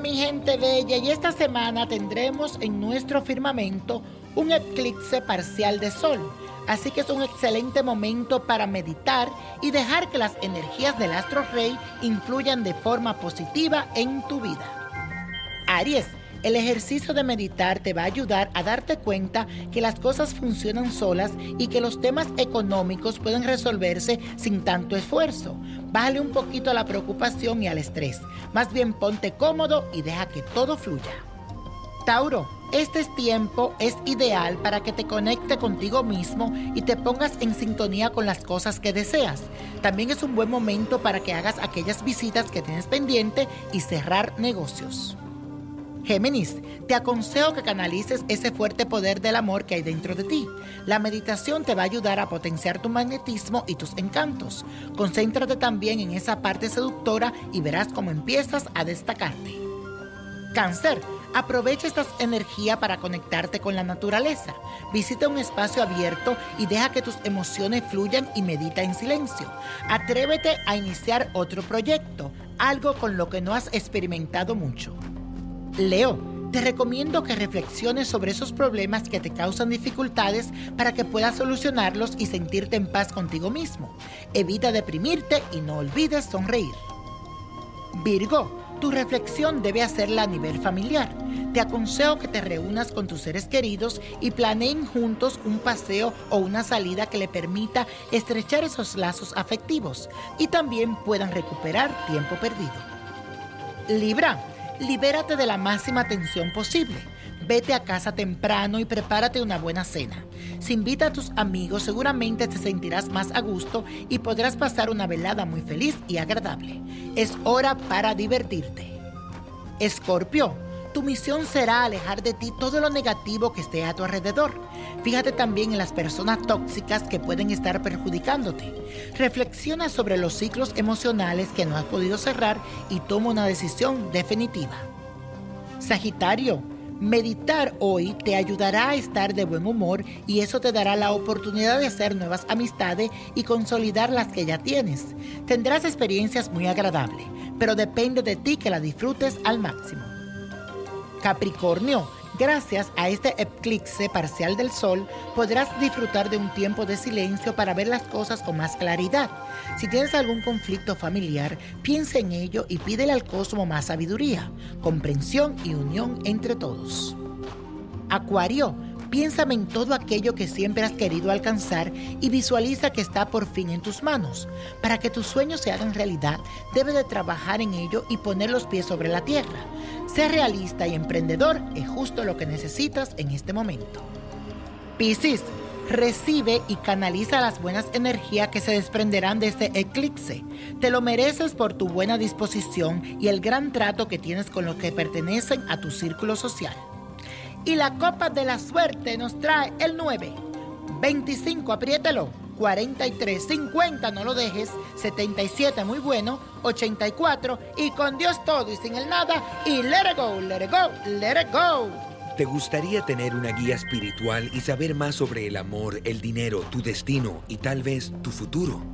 Mi gente bella, y esta semana tendremos en nuestro firmamento un eclipse parcial de sol. Así que es un excelente momento para meditar y dejar que las energías del astro rey influyan de forma positiva en tu vida. Aries, el ejercicio de meditar te va a ayudar a darte cuenta que las cosas funcionan solas y que los temas económicos pueden resolverse sin tanto esfuerzo. Bájale un poquito a la preocupación y al estrés. Más bien ponte cómodo y deja que todo fluya. Tauro, este tiempo es ideal para que te conecte contigo mismo y te pongas en sintonía con las cosas que deseas. También es un buen momento para que hagas aquellas visitas que tienes pendiente y cerrar negocios. Géminis, te aconsejo que canalices ese fuerte poder del amor que hay dentro de ti. La meditación te va a ayudar a potenciar tu magnetismo y tus encantos. Concéntrate también en esa parte seductora y verás cómo empiezas a destacarte. Cáncer, aprovecha esta energía para conectarte con la naturaleza. Visita un espacio abierto y deja que tus emociones fluyan y medita en silencio. Atrévete a iniciar otro proyecto, algo con lo que no has experimentado mucho. Leo, te recomiendo que reflexiones sobre esos problemas que te causan dificultades para que puedas solucionarlos y sentirte en paz contigo mismo. Evita deprimirte y no olvides sonreír. Virgo, tu reflexión debe hacerla a nivel familiar. Te aconsejo que te reúnas con tus seres queridos y planeen juntos un paseo o una salida que le permita estrechar esos lazos afectivos y también puedan recuperar tiempo perdido. Libra, libérate de la máxima tensión posible. Vete a casa temprano y prepárate una buena cena. Si invita a tus amigos, seguramente te sentirás más a gusto y podrás pasar una velada muy feliz y agradable. Es hora para divertirte. Escorpio, tu misión será alejar de ti todo lo negativo que esté a tu alrededor. Fíjate también en las personas tóxicas que pueden estar perjudicándote. Reflexiona sobre los ciclos emocionales que no has podido cerrar y toma una decisión definitiva. Sagitario, Meditar hoy te ayudará a estar de buen humor y eso te dará la oportunidad de hacer nuevas amistades y consolidar las que ya tienes. Tendrás experiencias muy agradables, pero depende de ti que la disfrutes al máximo. Capricornio, gracias a este eclipse parcial del Sol, podrás disfrutar de un tiempo de silencio para ver las cosas con más claridad. Si tienes algún conflicto familiar, piensa en ello y pídele al cosmos más sabiduría, comprensión y unión entre todos. Acuario, Piénsame en todo aquello que siempre has querido alcanzar y visualiza que está por fin en tus manos. Para que tus sueños se hagan realidad, debes de trabajar en ello y poner los pies sobre la tierra. Ser realista y emprendedor es justo lo que necesitas en este momento. Piscis, recibe y canaliza las buenas energías que se desprenderán de este eclipse. Te lo mereces por tu buena disposición y el gran trato que tienes con los que pertenecen a tu círculo social. Y la copa de la suerte nos trae el 9, 25, apriételo, 43, 50, no lo dejes, 77, muy bueno, 84, y con Dios todo y sin el nada, y let it go, let it go, let it go. ¿Te gustaría tener una guía espiritual y saber más sobre el amor, el dinero, tu destino y tal vez tu futuro?